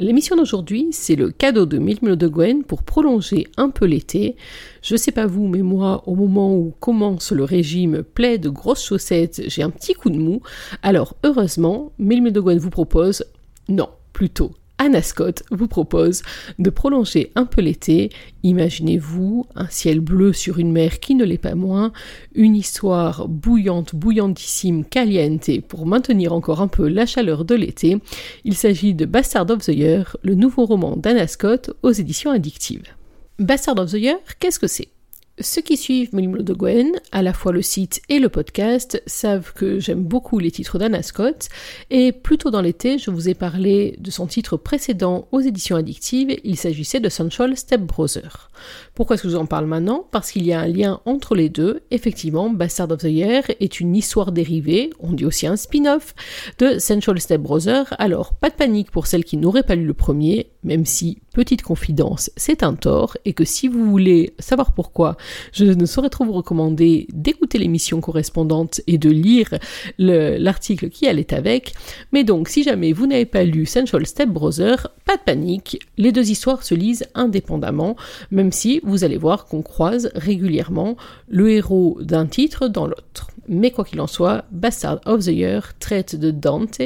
L'émission d'aujourd'hui, c'est le cadeau de Mille de Gwen pour prolonger un peu l'été. Je sais pas vous, mais moi, au moment où commence le régime plaid grosses chaussettes, j'ai un petit coup de mou. Alors, heureusement, Mille de Gwen vous propose, non, plutôt Anna Scott vous propose de prolonger un peu l'été. Imaginez-vous un ciel bleu sur une mer qui ne l'est pas moins, une histoire bouillante, bouillantissime, caliente pour maintenir encore un peu la chaleur de l'été. Il s'agit de Bastard of the Year, le nouveau roman d'Anna Scott aux éditions addictives. Bastard of the Year, qu'est-ce que c'est? Ceux qui suivent Mélimlo de Gwen, à la fois le site et le podcast, savent que j'aime beaucoup les titres d'Anna Scott, et plus tôt dans l'été, je vous ai parlé de son titre précédent aux éditions addictives, il s'agissait de Central Step Brother. Pourquoi est-ce que je vous en parle maintenant? Parce qu'il y a un lien entre les deux. Effectivement, Bastard of the Year est une histoire dérivée, on dit aussi un spin-off, de Central Step Brother. Alors, pas de panique pour celles qui n'auraient pas lu le premier, même si, petite confidence, c'est un tort, et que si vous voulez savoir pourquoi, je ne saurais trop vous recommander d'écouter l'émission correspondante et de lire l'article qui allait avec. Mais donc, si jamais vous n'avez pas lu Central Step Brother, pas de panique, les deux histoires se lisent indépendamment, même si vous allez voir qu'on croise régulièrement le héros d'un titre dans l'autre. Mais quoi qu'il en soit, Bastard of the Year traite de Dante,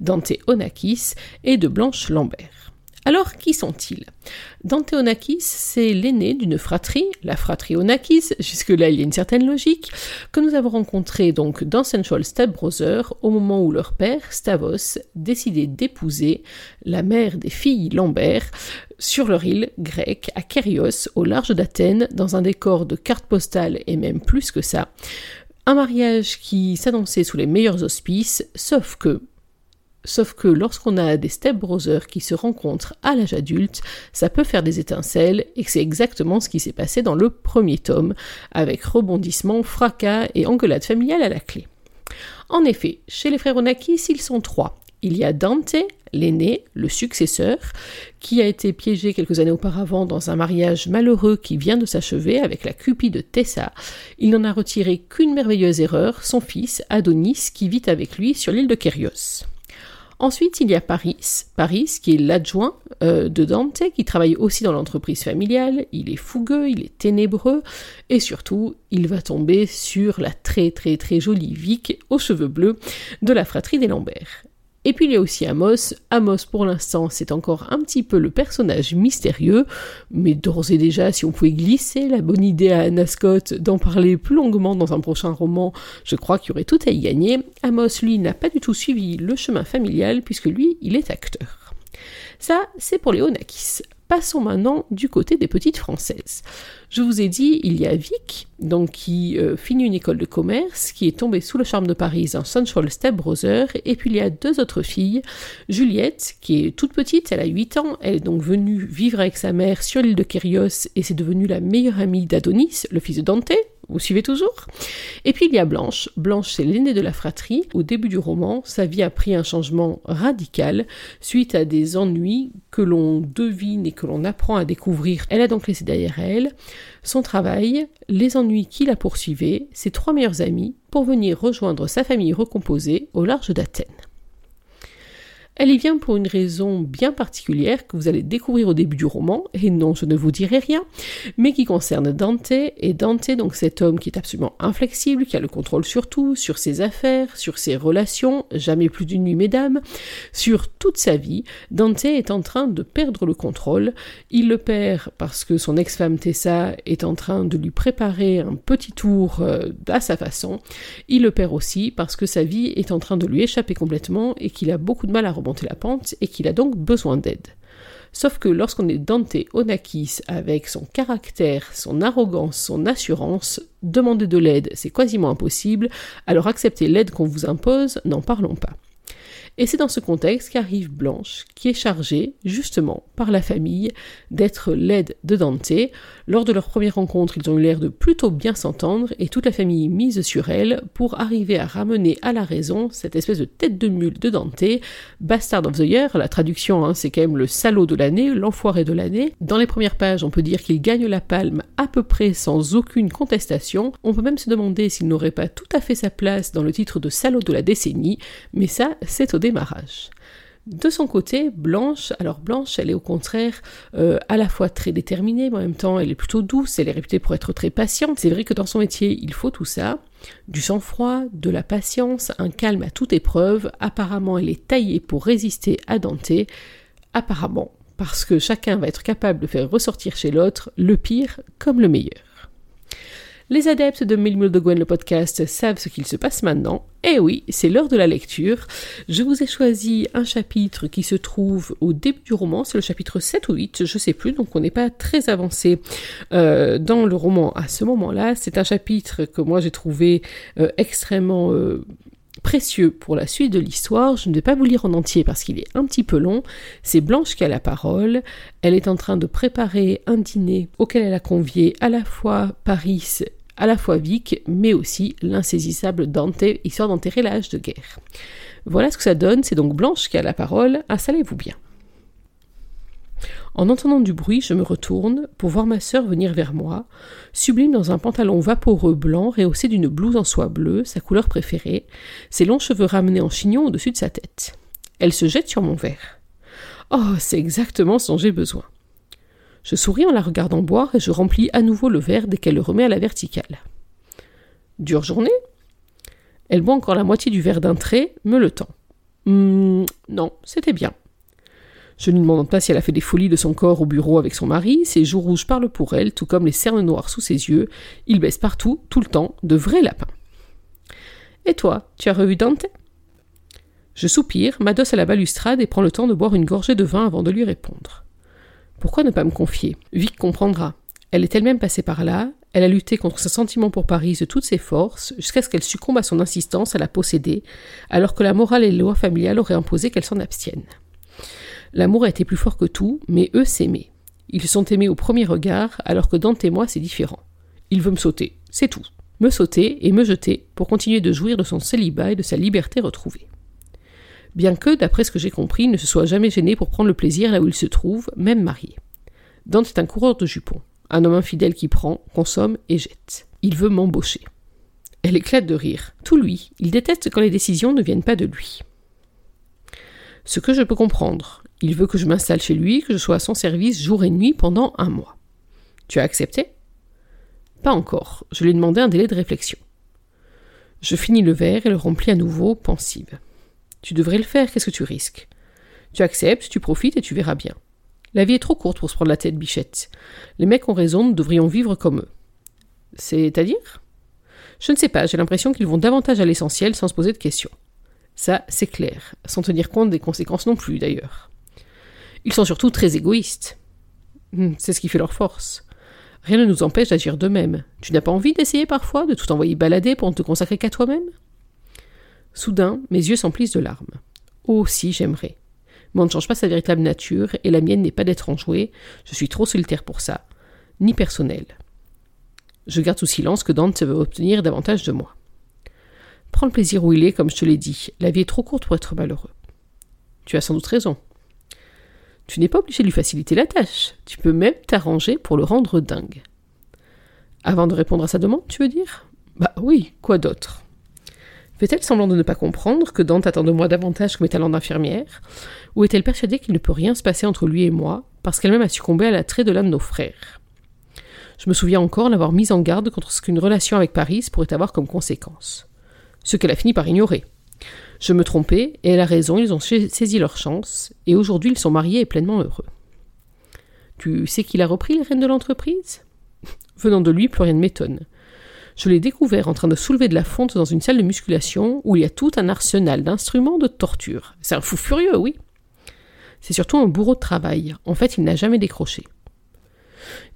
Dante Onakis et de Blanche Lambert. Alors, qui sont-ils? Dante Onakis, c'est l'aîné d'une fratrie, la fratrie Onakis, jusque-là il y a une certaine logique, que nous avons rencontré donc dans Central Step Brother au moment où leur père, Stavos, décidait d'épouser la mère des filles Lambert sur leur île grecque à Kérios, au large d'Athènes, dans un décor de cartes postales et même plus que ça. Un mariage qui s'annonçait sous les meilleurs auspices, sauf que, Sauf que lorsqu'on a des stepbrothers qui se rencontrent à l'âge adulte, ça peut faire des étincelles et c'est exactement ce qui s'est passé dans le premier tome, avec rebondissements, fracas et engueulades familiales à la clé. En effet, chez les frères Onakis, ils sont trois. Il y a Dante, l'aîné, le successeur, qui a été piégé quelques années auparavant dans un mariage malheureux qui vient de s'achever avec la cupide Tessa. Il n'en a retiré qu'une merveilleuse erreur, son fils, Adonis, qui vit avec lui sur l'île de Kérios. Ensuite, il y a Paris. Paris, qui est l'adjoint euh, de Dante, qui travaille aussi dans l'entreprise familiale. Il est fougueux, il est ténébreux, et surtout, il va tomber sur la très très très jolie Vic aux cheveux bleus de la fratrie des Lambert. Et puis il y a aussi Amos. Amos, pour l'instant, c'est encore un petit peu le personnage mystérieux, mais d'ores et déjà, si on pouvait glisser la bonne idée à Anna Scott d'en parler plus longuement dans un prochain roman, je crois qu'il y aurait tout à y gagner. Amos, lui, n'a pas du tout suivi le chemin familial, puisque lui, il est acteur. Ça, c'est pour les Onakis. Passons maintenant du côté des petites françaises. Je vous ai dit, il y a Vic, donc qui euh, finit une école de commerce, qui est tombée sous le charme de Paris en Central Step Brother, et puis il y a deux autres filles, Juliette, qui est toute petite, elle a 8 ans, elle est donc venue vivre avec sa mère sur l'île de Kérios, et c'est devenue la meilleure amie d'Adonis, le fils de Dante, vous suivez toujours? Et puis il y a Blanche. Blanche, c'est l'aînée de la fratrie. Au début du roman, sa vie a pris un changement radical suite à des ennuis que l'on devine et que l'on apprend à découvrir. Elle a donc laissé derrière elle son travail, les ennuis qui la poursuivaient, ses trois meilleurs amis, pour venir rejoindre sa famille recomposée au large d'Athènes. Elle y vient pour une raison bien particulière que vous allez découvrir au début du roman, et non, je ne vous dirai rien, mais qui concerne Dante, et Dante, donc cet homme qui est absolument inflexible, qui a le contrôle sur tout, sur ses affaires, sur ses relations, jamais plus d'une nuit mesdames, sur toute sa vie, Dante est en train de perdre le contrôle, il le perd parce que son ex-femme Tessa est en train de lui préparer un petit tour euh, à sa façon, il le perd aussi parce que sa vie est en train de lui échapper complètement et qu'il a beaucoup de mal à monter la pente et qu'il a donc besoin d'aide. Sauf que lorsqu'on est Dante Onakis avec son caractère, son arrogance, son assurance, demander de l'aide, c'est quasiment impossible, alors accepter l'aide qu'on vous impose, n'en parlons pas. Et c'est dans ce contexte qu'arrive Blanche, qui est chargée, justement, par la famille, d'être l'aide de Dante. Lors de leur première rencontre, ils ont eu l'air de plutôt bien s'entendre, et toute la famille mise sur elle pour arriver à ramener à la raison cette espèce de tête de mule de Dante, Bastard of the Year, la traduction, hein, c'est quand même le salaud de l'année, l'enfoiré de l'année. Dans les premières pages, on peut dire qu'il gagne la palme à peu près sans aucune contestation. On peut même se demander s'il n'aurait pas tout à fait sa place dans le titre de salaud de la décennie, mais ça, c'est au De son côté, Blanche, alors Blanche, elle est au contraire euh, à la fois très déterminée, mais en même temps, elle est plutôt douce, elle est réputée pour être très patiente. C'est vrai que dans son métier, il faut tout ça. Du sang-froid, de la patience, un calme à toute épreuve. Apparemment, elle est taillée pour résister à Dante. Apparemment, parce que chacun va être capable de faire ressortir chez l'autre le pire comme le meilleur. Les adeptes de Mille de Gwen le podcast savent ce qu'il se passe maintenant. Eh oui, c'est l'heure de la lecture. Je vous ai choisi un chapitre qui se trouve au début du roman, c'est le chapitre 7 ou 8, je sais plus, donc on n'est pas très avancé euh, dans le roman à ce moment-là. C'est un chapitre que moi j'ai trouvé euh, extrêmement euh, précieux pour la suite de l'histoire. Je ne vais pas vous lire en entier parce qu'il est un petit peu long. C'est Blanche qui a la parole. Elle est en train de préparer un dîner auquel elle a convié à la fois Paris à la fois Vic, mais aussi l'insaisissable Dante, histoire d'enterrer l'âge de guerre. Voilà ce que ça donne, c'est donc Blanche qui a la parole, installez-vous bien. En entendant du bruit, je me retourne pour voir ma sœur venir vers moi, sublime dans un pantalon vaporeux blanc rehaussé d'une blouse en soie bleue, sa couleur préférée, ses longs cheveux ramenés en chignon au-dessus de sa tête. Elle se jette sur mon verre. Oh, c'est exactement ce dont j'ai besoin. Je souris en la regardant boire et je remplis à nouveau le verre dès qu'elle le remet à la verticale. Dure journée? Elle boit encore la moitié du verre d'un trait, me le tend. Hum, non, c'était bien. Je ne lui demande pas si elle a fait des folies de son corps au bureau avec son mari, ses joues rouges parlent pour elle, tout comme les cernes noires sous ses yeux, il baisse partout, tout le temps, de vrais lapins. Et toi, tu as revu Dante? Je soupire, m'adosse à la balustrade et prends le temps de boire une gorgée de vin avant de lui répondre. Pourquoi ne pas me confier? Vic comprendra. Elle est elle-même passée par là, elle a lutté contre ses sentiments pour Paris de toutes ses forces, jusqu'à ce qu'elle succombe à son insistance à la posséder, alors que la morale et les lois familiales auraient imposé qu'elle s'en abstienne. L'amour a été plus fort que tout, mais eux s'aimaient. Ils sont aimés au premier regard, alors que Dante et moi c'est différent. Il veut me sauter, c'est tout. Me sauter et me jeter pour continuer de jouir de son célibat et de sa liberté retrouvée bien que, d'après ce que j'ai compris, ne se soit jamais gêné pour prendre le plaisir là où il se trouve, même marié. Dante est un coureur de jupons, un homme infidèle qui prend, consomme et jette. Il veut m'embaucher. Elle éclate de rire. Tout lui, il déteste quand les décisions ne viennent pas de lui. Ce que je peux comprendre, il veut que je m'installe chez lui, que je sois à son service jour et nuit pendant un mois. Tu as accepté? Pas encore. Je lui ai demandé un délai de réflexion. Je finis le verre et le remplis à nouveau, pensive. Tu devrais le faire, qu'est-ce que tu risques? Tu acceptes, tu profites et tu verras bien. La vie est trop courte pour se prendre la tête, bichette. Les mecs ont raison, nous devrions vivre comme eux. C'est-à-dire? Je ne sais pas, j'ai l'impression qu'ils vont davantage à l'essentiel sans se poser de questions. Ça, c'est clair, sans tenir compte des conséquences non plus, d'ailleurs. Ils sont surtout très égoïstes. Hmm, c'est ce qui fait leur force. Rien ne nous empêche d'agir de même. Tu n'as pas envie d'essayer parfois de tout envoyer balader pour ne te consacrer qu'à toi-même? Soudain, mes yeux s'emplissent de larmes. Oh, si, j'aimerais. Mais on ne change pas sa véritable nature, et la mienne n'est pas d'être enjouée, je suis trop solitaire pour ça, ni personnel. Je garde sous silence que Dante veut obtenir davantage de moi. Prends le plaisir où il est, comme je te l'ai dit, la vie est trop courte pour être malheureux. Tu as sans doute raison. Tu n'es pas obligé de lui faciliter la tâche, tu peux même t'arranger pour le rendre dingue. Avant de répondre à sa demande, tu veux dire? Bah oui, quoi d'autre? Fait-elle semblant de ne pas comprendre que Dante attend de moi davantage que mes talents d'infirmière Ou est-elle persuadée qu'il ne peut rien se passer entre lui et moi, parce qu'elle-même a succombé à l'attrait de l'un de nos frères Je me souviens encore l'avoir mise en garde contre ce qu'une relation avec Paris pourrait avoir comme conséquence. Ce qu'elle a fini par ignorer. Je me trompais, et elle a raison, ils ont saisi leur chance, et aujourd'hui ils sont mariés et pleinement heureux. Tu sais qu'il a repris les rênes de l'entreprise? Venant de lui, plus rien ne m'étonne. Je l'ai découvert en train de soulever de la fonte dans une salle de musculation où il y a tout un arsenal d'instruments de torture. C'est un fou furieux, oui. C'est surtout un bourreau de travail. En fait, il n'a jamais décroché.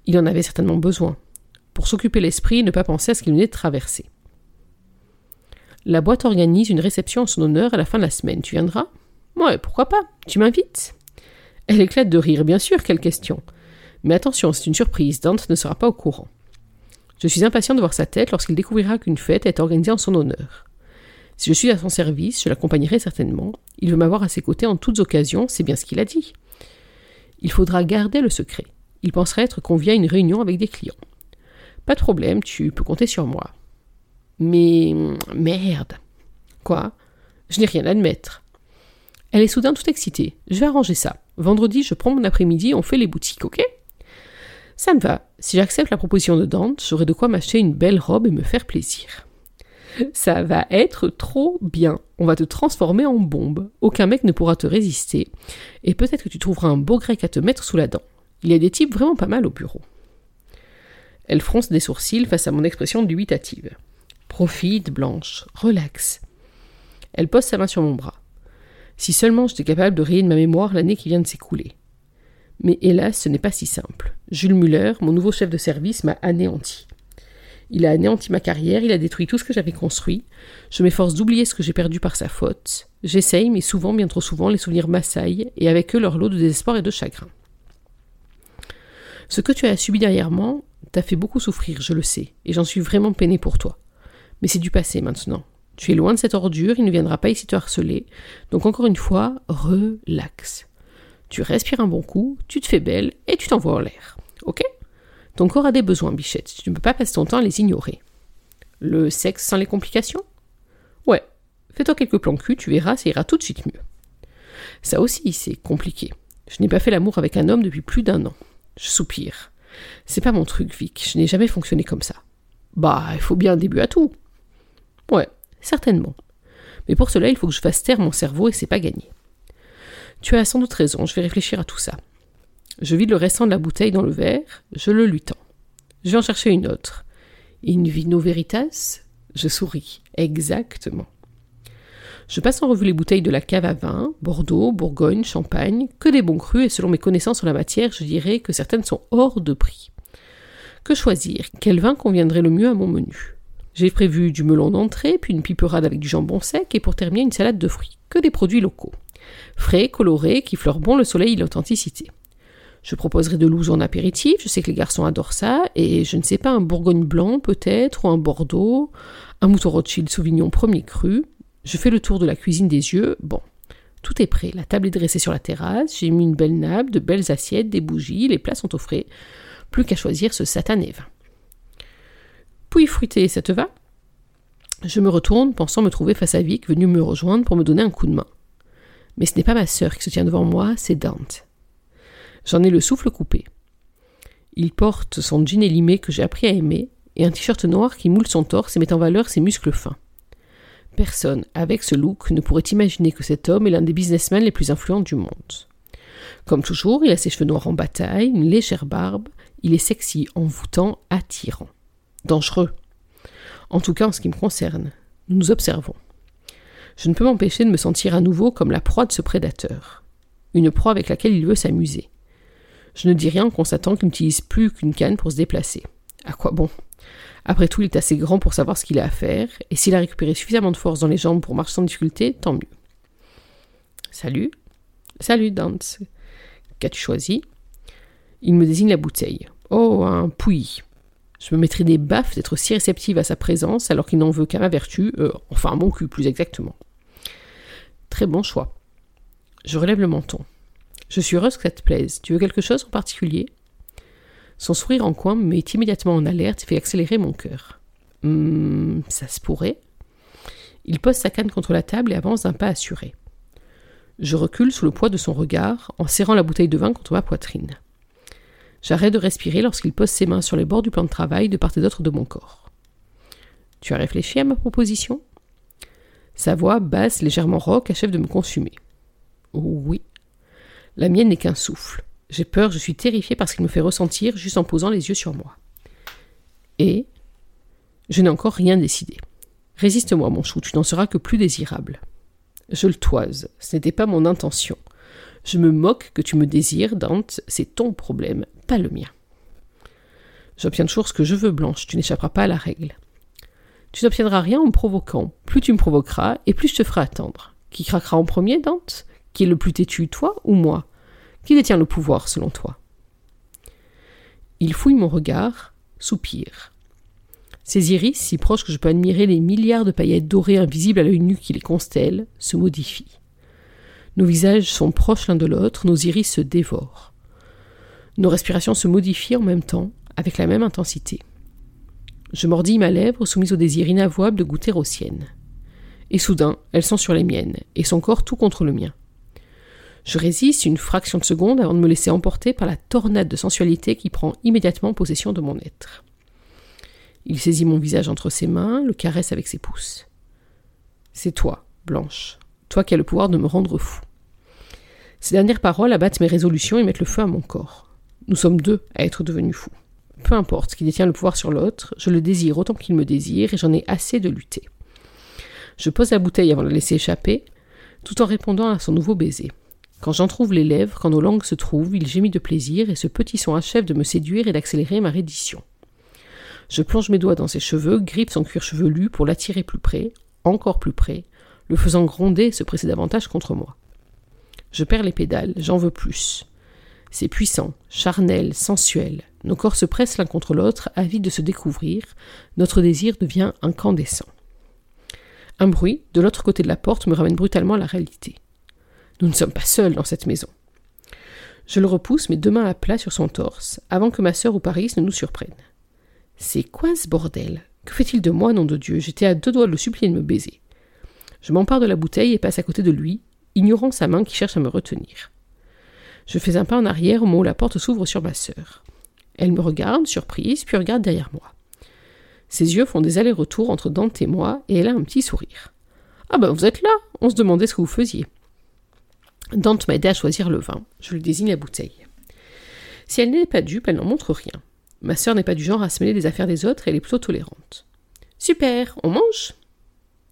Il en avait certainement besoin. Pour s'occuper l'esprit ne pas penser à ce qu'il venait de traverser. La boîte organise une réception en son honneur à la fin de la semaine. Tu viendras? Ouais, pourquoi pas? Tu m'invites? Elle éclate de rire, bien sûr, quelle question. Mais attention, c'est une surprise, Dante ne sera pas au courant. Je suis impatient de voir sa tête lorsqu'il découvrira qu'une fête est organisée en son honneur. Si je suis à son service, je l'accompagnerai certainement. Il veut m'avoir à ses côtés en toutes occasions, c'est bien ce qu'il a dit. Il faudra garder le secret. Il penserait être convié à une réunion avec des clients. Pas de problème, tu peux compter sur moi. Mais merde. Quoi? Je n'ai rien à admettre. Elle est soudain toute excitée. Je vais arranger ça. Vendredi, je prends mon après-midi, on fait les boutiques, ok? Ça me va. Si j'accepte la proposition de Dante, j'aurai de quoi m'acheter une belle robe et me faire plaisir. Ça va être trop bien. On va te transformer en bombe. Aucun mec ne pourra te résister. Et peut-être que tu trouveras un beau grec à te mettre sous la dent. Il y a des types vraiment pas mal au bureau. Elle fronce des sourcils face à mon expression dubitative. Profite, Blanche, relax. Elle pose sa main sur mon bras. Si seulement j'étais capable de rayer de ma mémoire l'année qui vient de s'écouler. Mais hélas, ce n'est pas si simple. Jules Muller, mon nouveau chef de service, m'a anéanti. Il a anéanti ma carrière, il a détruit tout ce que j'avais construit. Je m'efforce d'oublier ce que j'ai perdu par sa faute. J'essaye, mais souvent, bien trop souvent, les souvenirs m'assaillent, et avec eux leur lot de désespoir et de chagrin. Ce que tu as subi derrière moi t'a fait beaucoup souffrir, je le sais, et j'en suis vraiment peiné pour toi. Mais c'est du passé maintenant. Tu es loin de cette ordure, il ne viendra pas ici te harceler. Donc encore une fois, relax. Tu respires un bon coup, tu te fais belle et tu t'envoies en l'air. Ok? Ton corps a des besoins, bichette. Tu ne peux pas passer ton temps à les ignorer. Le sexe sans les complications? Ouais. Fais-toi quelques plans cul, tu verras, ça ira tout de suite mieux. Ça aussi, c'est compliqué. Je n'ai pas fait l'amour avec un homme depuis plus d'un an. Je soupire. C'est pas mon truc, Vic. Je n'ai jamais fonctionné comme ça. Bah, il faut bien un début à tout. Ouais, certainement. Mais pour cela, il faut que je fasse taire mon cerveau et c'est pas gagné. Tu as sans doute raison, je vais réfléchir à tout ça. Je vide le restant de la bouteille dans le verre, je le lui tends. Je vais en chercher une autre. In vino veritas Je souris. Exactement. Je passe en revue les bouteilles de la cave à vin, Bordeaux, Bourgogne, Champagne, que des bons crus, et selon mes connaissances sur la matière, je dirais que certaines sont hors de prix. Que choisir? Quel vin conviendrait le mieux à mon menu? J'ai prévu du melon d'entrée, puis une piperade avec du jambon sec, et pour terminer une salade de fruits. Que des produits locaux. Frais, colorés, qui fleurent bon le soleil et l'authenticité. Je proposerai de l'ouze en apéritif, je sais que les garçons adorent ça, et je ne sais pas, un Bourgogne blanc peut-être, ou un Bordeaux, un mouton Rothschild Sauvignon premier cru. Je fais le tour de la cuisine des yeux, bon. Tout est prêt, la table est dressée sur la terrasse, j'ai mis une belle nappe, de belles assiettes, des bougies, les plats sont au frais. Plus qu'à choisir ce satané vin. Puis fruité, ça te va? Je me retourne, pensant me trouver face à Vic, venu me rejoindre pour me donner un coup de main. Mais ce n'est pas ma sœur qui se tient devant moi, c'est Dante. J'en ai le souffle coupé. Il porte son jean élimé que j'ai appris à aimer et un t-shirt noir qui moule son torse et met en valeur ses muscles fins. Personne, avec ce look, ne pourrait imaginer que cet homme est l'un des businessmen les plus influents du monde. Comme toujours, il a ses cheveux noirs en bataille, une légère barbe, il est sexy, envoûtant, attirant. Dangereux. En tout cas en ce qui me concerne. Nous nous observons. Je ne peux m'empêcher de me sentir à nouveau comme la proie de ce prédateur. Une proie avec laquelle il veut s'amuser. Je ne dis rien en constatant qu'il n'utilise plus qu'une canne pour se déplacer. À quoi bon? Après tout, il est assez grand pour savoir ce qu'il a à faire, et s'il a récupéré suffisamment de force dans les jambes pour marcher sans difficulté, tant mieux. Salut. Salut, Dance. Qu'as-tu choisi? Il me désigne la bouteille. Oh, un pouilly. Je me mettrai des baffes d'être si réceptive à sa présence alors qu'il n'en veut qu'à ma vertu, euh, enfin à mon cul plus exactement. Bon choix. Je relève le menton. Je suis heureuse que ça te plaise. Tu veux quelque chose en particulier? Son sourire en coin me met immédiatement en alerte et fait accélérer mon cœur. Hum, ça se pourrait. Il pose sa canne contre la table et avance d'un pas assuré. Je recule sous le poids de son regard, en serrant la bouteille de vin contre ma poitrine. J'arrête de respirer lorsqu'il pose ses mains sur les bords du plan de travail de part et d'autre de mon corps. Tu as réfléchi à ma proposition? Sa voix, basse, légèrement rauque, achève de me consumer. Oui, la mienne n'est qu'un souffle. J'ai peur, je suis terrifiée parce qu'il me fait ressentir juste en posant les yeux sur moi. Et je n'ai encore rien décidé. Résiste-moi, mon chou, tu n'en seras que plus désirable. Je le toise, ce n'était pas mon intention. Je me moque que tu me désires, Dante, c'est ton problème, pas le mien. J'obtiens toujours ce que je veux, Blanche, tu n'échapperas pas à la règle. Tu n'obtiendras rien en me provoquant. Plus tu me provoqueras, et plus je te ferai attendre. Qui craquera en premier, Dante? Qui est le plus têtu, toi ou moi? Qui détient le pouvoir selon toi? Il fouille mon regard, soupire. Ses iris, si proches que je peux admirer les milliards de paillettes dorées invisibles à l'œil nu qui les constellent, se modifient. Nos visages sont proches l'un de l'autre, nos iris se dévorent. Nos respirations se modifient en même temps, avec la même intensité. Je mordis ma lèvre, soumise au désir inavouable de goûter aux siennes. Et soudain, elles sont sur les miennes, et son corps tout contre le mien. Je résiste une fraction de seconde avant de me laisser emporter par la tornade de sensualité qui prend immédiatement possession de mon être. Il saisit mon visage entre ses mains, le caresse avec ses pouces. C'est toi, Blanche, toi qui as le pouvoir de me rendre fou. Ces dernières paroles abattent mes résolutions et mettent le feu à mon corps. Nous sommes deux à être devenus fous. Peu importe qui détient le pouvoir sur l'autre, je le désire autant qu'il me désire et j'en ai assez de lutter. Je pose la bouteille avant de la laisser échapper, tout en répondant à son nouveau baiser. Quand j'en trouve les lèvres, quand nos langues se trouvent, il gémit de plaisir et ce petit son achève de me séduire et d'accélérer ma reddition. Je plonge mes doigts dans ses cheveux, grippe son cuir chevelu pour l'attirer plus près, encore plus près, le faisant gronder et se presser davantage contre moi. Je perds les pédales, j'en veux plus. C'est puissant, charnel, sensuel. Nos corps se pressent l'un contre l'autre, avides de se découvrir. Notre désir devient incandescent. Un bruit, de l'autre côté de la porte, me ramène brutalement à la réalité. Nous ne sommes pas seuls dans cette maison. Je le repousse, mes deux mains à plat sur son torse, avant que ma sœur ou Paris ne nous surprenne. C'est quoi ce bordel? Que fait-il de moi, nom de Dieu? J'étais à deux doigts de le supplier de me baiser. Je m'empare de la bouteille et passe à côté de lui, ignorant sa main qui cherche à me retenir. Je fais un pas en arrière au moment où la porte s'ouvre sur ma sœur. Elle me regarde, surprise, puis regarde derrière moi. Ses yeux font des allers-retours entre Dante et moi, et elle a un petit sourire. Ah ben vous êtes là On se demandait ce que vous faisiez. Dante m'a aidé à choisir le vin. Je lui désigne la bouteille. Si elle n'est pas dupe, elle n'en montre rien. Ma sœur n'est pas du genre à se mêler des affaires des autres, elle est plutôt tolérante. Super, on mange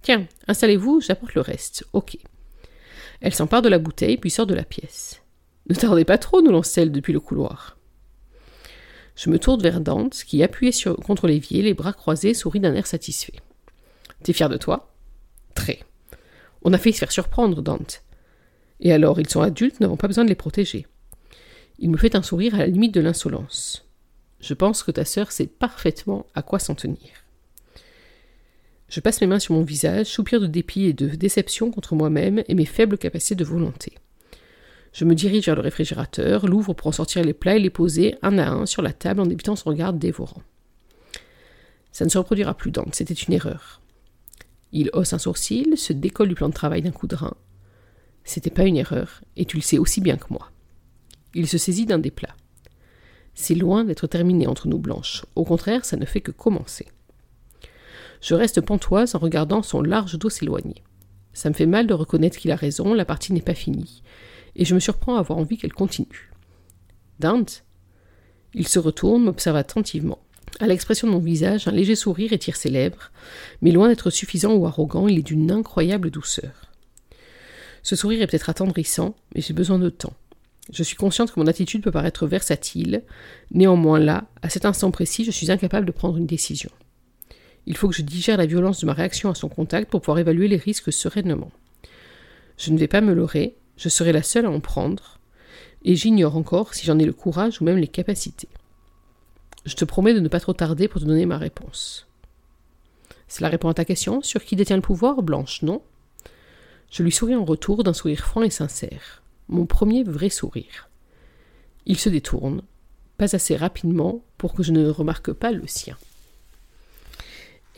Tiens, installez-vous, j'apporte le reste. Ok. Elle s'empare de la bouteille, puis sort de la pièce. Ne tardez pas trop, nous lance-t-elle depuis le couloir. Je me tourne vers Dante, qui, appuyé contre l'évier, les bras croisés, sourit d'un air satisfait. T'es fier de toi? Très. On a failli se faire surprendre, Dante. Et alors, ils sont adultes, n'avons pas besoin de les protéger. Il me fait un sourire à la limite de l'insolence. Je pense que ta sœur sait parfaitement à quoi s'en tenir. Je passe mes mains sur mon visage, soupir de dépit et de déception contre moi-même et mes faibles capacités de volonté. Je me dirige vers le réfrigérateur, l'ouvre pour en sortir les plats et les poser un à un sur la table en débitant son regard dévorant. Ça ne se reproduira plus, Dante, c'était une erreur. Il hausse un sourcil, se décolle du plan de travail d'un coup de rein. C'était pas une erreur, et tu le sais aussi bien que moi. Il se saisit d'un des plats. C'est loin d'être terminé entre nous, Blanche. Au contraire, ça ne fait que commencer. Je reste pantoise en regardant son large dos s'éloigner. Ça me fait mal de reconnaître qu'il a raison, la partie n'est pas finie et je me surprends à avoir envie qu'elle continue. Dante Il se retourne, m'observe attentivement. À l'expression de mon visage, un léger sourire étire ses lèvres, mais loin d'être suffisant ou arrogant, il est d'une incroyable douceur. Ce sourire est peut-être attendrissant, mais j'ai besoin de temps. Je suis consciente que mon attitude peut paraître versatile, néanmoins là, à cet instant précis, je suis incapable de prendre une décision. Il faut que je digère la violence de ma réaction à son contact pour pouvoir évaluer les risques sereinement. Je ne vais pas me leurrer, je serai la seule à en prendre, et j'ignore encore si j'en ai le courage ou même les capacités. Je te promets de ne pas trop tarder pour te donner ma réponse. Cela répond à ta question sur qui détient le pouvoir, Blanche, non? Je lui souris en retour d'un sourire franc et sincère, mon premier vrai sourire. Il se détourne, pas assez rapidement pour que je ne remarque pas le sien.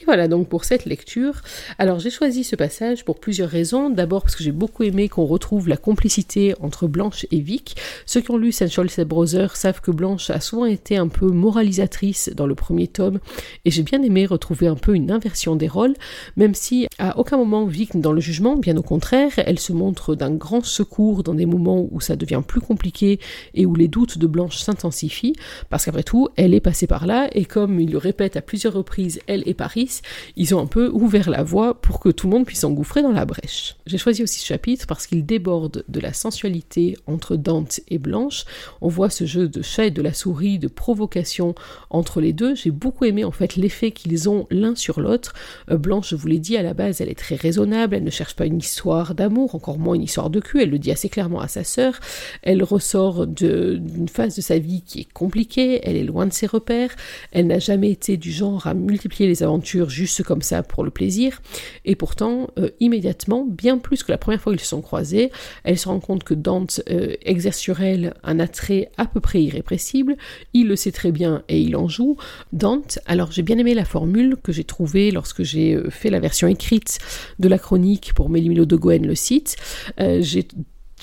Et voilà donc pour cette lecture. Alors j'ai choisi ce passage pour plusieurs raisons. D'abord parce que j'ai beaucoup aimé qu'on retrouve la complicité entre Blanche et Vic. Ceux qui ont lu Step Brothers savent que Blanche a souvent été un peu moralisatrice dans le premier tome et j'ai bien aimé retrouver un peu une inversion des rôles, même si à aucun moment Vic n'est dans le jugement, bien au contraire, elle se montre d'un grand secours dans des moments où ça devient plus compliqué et où les doutes de Blanche s'intensifient, parce qu'après tout, elle est passée par là et comme il le répète à plusieurs reprises, elle et Paris, Ils ont un peu ouvert la voie pour que tout le monde puisse s'engouffrer dans la brèche. J'ai choisi aussi ce chapitre parce qu'il déborde de la sensualité entre Dante et Blanche. On voit ce jeu de chat et de la souris, de provocation entre les deux. J'ai beaucoup aimé en fait l'effet qu'ils ont l'un sur l'autre. Euh, Blanche, je vous l'ai dit, à la base, elle est très raisonnable, elle ne cherche pas une histoire d'amour, encore moins une histoire de cul, elle le dit assez clairement à sa sœur. Elle ressort d'une phase de sa vie qui est compliquée, elle est loin de ses repères, elle n'a jamais été du genre à multiplier les aventures juste comme ça pour le plaisir, et pourtant, euh, immédiatement, bien plus que la première fois qu'ils se sont croisés, elle se rend compte que Dante euh, exerce sur elle un attrait à peu près irrépressible, il le sait très bien et il en joue. Dante, alors j'ai bien aimé la formule que j'ai trouvée lorsque j'ai euh, fait la version écrite de la chronique pour Mélimilo de Gouen le site. j'ai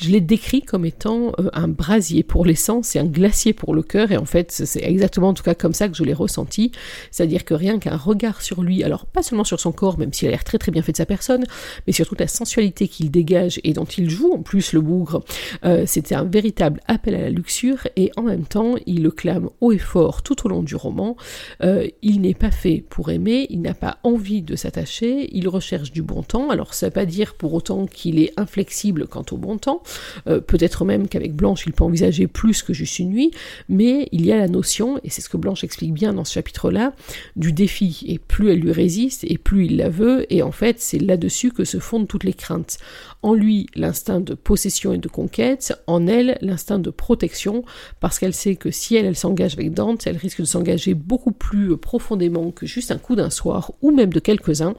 je l'ai décrit comme étant euh, un brasier pour l'essence et un glacier pour le cœur, et en fait c'est exactement en tout cas comme ça que je l'ai ressenti, c'est-à-dire que rien qu'un regard sur lui, alors pas seulement sur son corps, même s'il a l'air très très bien fait de sa personne, mais surtout la sensualité qu'il dégage et dont il joue en plus le bougre, euh, c'était un véritable appel à la luxure, et en même temps il le clame haut et fort tout au long du roman, euh, il n'est pas fait pour aimer, il n'a pas envie de s'attacher, il recherche du bon temps, alors ça ne veut pas dire pour autant qu'il est inflexible quant au bon temps, euh, peut-être même qu'avec Blanche, il peut envisager plus que juste une nuit, mais il y a la notion, et c'est ce que Blanche explique bien dans ce chapitre-là, du défi. Et plus elle lui résiste, et plus il la veut, et en fait, c'est là-dessus que se fondent toutes les craintes. En lui, l'instinct de possession et de conquête, en elle, l'instinct de protection, parce qu'elle sait que si elle, elle s'engage avec Dante, elle risque de s'engager beaucoup plus profondément que juste un coup d'un soir, ou même de quelques-uns,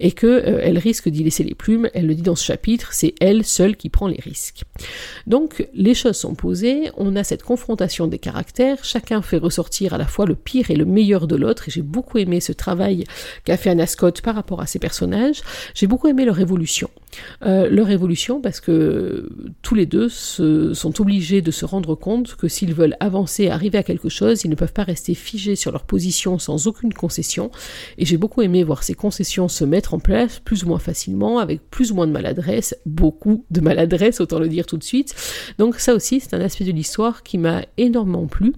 et que euh, risque d'y laisser les plumes. Elle le dit dans ce chapitre, c'est elle seule qui prend les risques. Donc les choses sont posées, on a cette confrontation des caractères, chacun fait ressortir à la fois le pire et le meilleur de l'autre, et j'ai beaucoup aimé ce travail qu'a fait Anna Scott par rapport à ces personnages, j'ai beaucoup aimé leur évolution. Euh, leur évolution parce que tous les deux sont obligés de se rendre compte que s'ils veulent avancer, arriver à quelque chose, ils ne peuvent pas rester figés sur leur position sans aucune concession. Et j'ai beaucoup aimé voir ces concessions se mettre en place plus ou moins facilement, avec plus ou moins de maladresse, beaucoup de maladresse, autant le dire tout de suite. Donc ça aussi, c'est un aspect de l'histoire qui m'a énormément plu.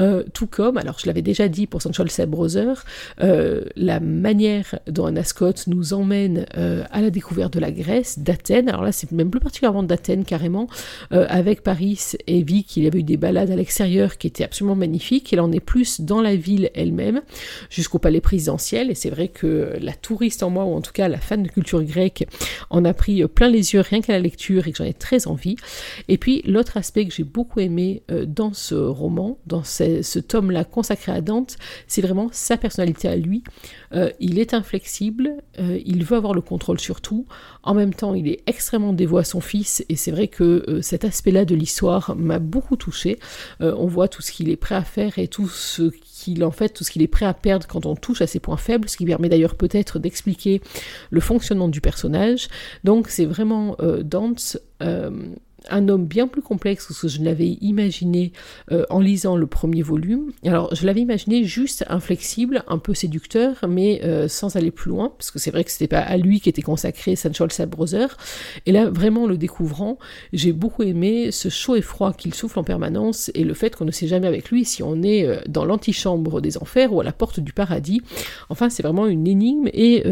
Euh, tout comme, alors je l'avais déjà dit pour Sancho Brother, euh, la manière dont Anna Scott nous emmène à la découverte de la Grèce, d'Athènes, alors là c'est même plus particulièrement d'Athènes carrément, euh, avec Paris et Vic, il y avait eu des balades à l'extérieur qui étaient absolument magnifiques, il en est plus dans la ville elle-même, jusqu'au palais présidentiel, et c'est vrai que la touriste en moi, ou en tout cas la fan de culture grecque, en a pris plein les yeux rien qu'à la lecture, et que j'en ai très envie. Et puis l'autre aspect que j'ai beaucoup aimé euh, dans ce roman, dans ce, tome-là consacré à Dante, c'est vraiment sa personnalité à lui. Euh, il est inflexible, il veut avoir le contrôle sur tout, en même temps il est extrêmement dévoué à son fils et c'est vrai que euh, cet aspect-là de l'histoire m'a beaucoup touché. Euh, on voit tout ce qu'il est prêt à faire et tout ce qu'il en fait tout ce qu'il est prêt à perdre quand on touche à ses points faibles, ce qui permet d'ailleurs peut-être d'expliquer le fonctionnement du personnage. Donc c'est vraiment euh, Dante un homme bien plus complexe que ce que je l'avais imaginé euh, en lisant le premier volume. Alors, je l'avais imaginé juste inflexible, un peu séducteur, mais euh, sans aller plus loin, parce que c'est vrai que c'était pas à lui qu'était consacré Sancho Brother. Et là, vraiment le découvrant, j'ai beaucoup aimé ce chaud et froid qu'il souffle en permanence et le fait qu'on ne sait jamais avec lui si on est euh, dans l'antichambre des enfers ou à la porte du paradis. Enfin, c'est vraiment une énigme et,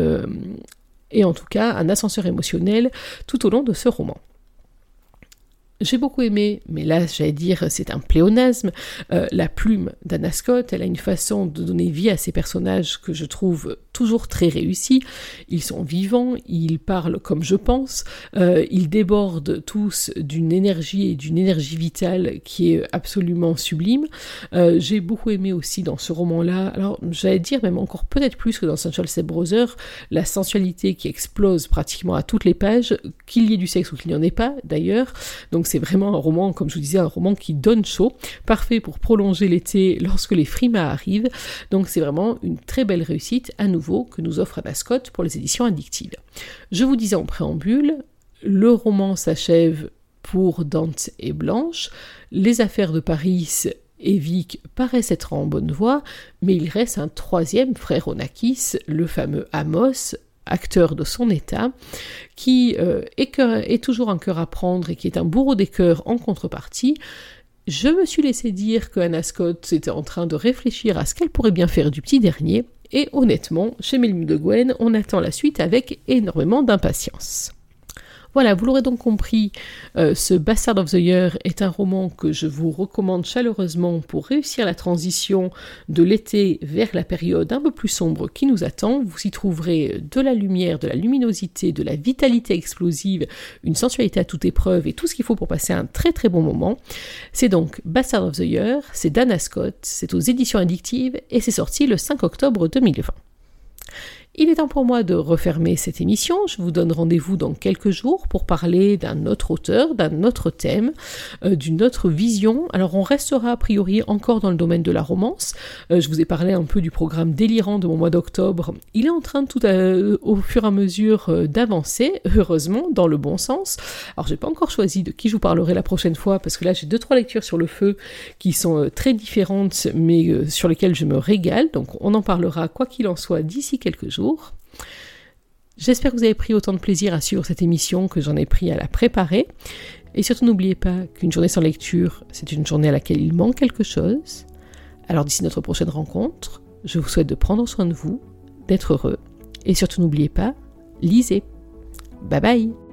et en tout cas un ascenseur émotionnel tout au long de ce roman. J'ai beaucoup aimé, mais là j'allais dire c'est un pléonasme, euh, la plume d'Anna Scott, elle a une façon de donner vie à ces personnages que je trouve toujours très réussis. Ils sont vivants, ils parlent comme je pense, euh, ils débordent tous d'une énergie et d'une énergie vitale qui est absolument sublime. Euh, j'ai beaucoup aimé aussi dans ce roman-là, alors j'allais dire même encore peut-être plus que dans Saint Charles Brother, la sensualité qui explose pratiquement à toutes les pages, qu'il y ait du sexe ou qu'il n'y en ait pas d'ailleurs. Donc c'est vraiment un roman, comme je vous disais, un roman qui donne chaud, parfait pour prolonger l'été lorsque les frimas arrivent. Donc c'est vraiment une très belle réussite à nouveau que nous offre Anna Scott pour les éditions addictives. Je vous disais en préambule, le roman s'achève pour Dante et Blanche. Les affaires de Paris et Vic paraissent être en bonne voie, mais il reste un troisième frère Onakis, le fameux Amos, acteur de son état, qui euh, est, toujours un cœur à prendre et qui est un bourreau des cœurs en contrepartie, je me suis laissé dire que Anna Scott était en train de réfléchir à ce qu'elle pourrait bien faire du petit dernier, Et honnêtement, chez Mélim de Gwen, on attend la suite avec énormément d'impatience. Voilà, vous l'aurez donc compris, euh, ce Bastard of the Year est un roman que je vous recommande chaleureusement pour réussir la transition de l'été vers la période un peu plus sombre qui nous attend. Vous y trouverez de la lumière, de la luminosité, de la vitalité explosive, une sensualité à toute épreuve et tout ce qu'il faut pour passer un très très bon moment. C'est donc Bastard of the Year, c'est Dana Scott, c'est aux éditions addictives et c'est sorti le 5 octobre 2020. Il est temps pour moi de refermer cette émission. Je vous donne rendez-vous dans quelques jours pour parler d'un autre auteur, d'un autre thème, euh, d'une autre vision. Alors on restera a priori encore dans le domaine de la romance. Euh, je vous ai parlé un peu du programme délirant de mon mois d'octobre. Il est en train tout au fur et à mesure euh, d'avancer, heureusement, dans le bon sens. Alors j'ai pas encore choisi de qui je vous parlerai la prochaine fois parce que là j'ai deux trois lectures sur le feu qui sont très différentes mais sur lesquelles je me régale. Donc on en parlera quoi qu'il en soit d'ici quelques jours. J'espère que vous avez pris autant de plaisir à suivre cette émission que j'en ai pris à la préparer. Et surtout n'oubliez pas qu'une journée sans lecture, c'est une journée à laquelle il manque quelque chose. Alors d'ici notre prochaine rencontre, je vous souhaite de prendre soin de vous, d'être heureux. Et surtout n'oubliez pas, lisez. Bye bye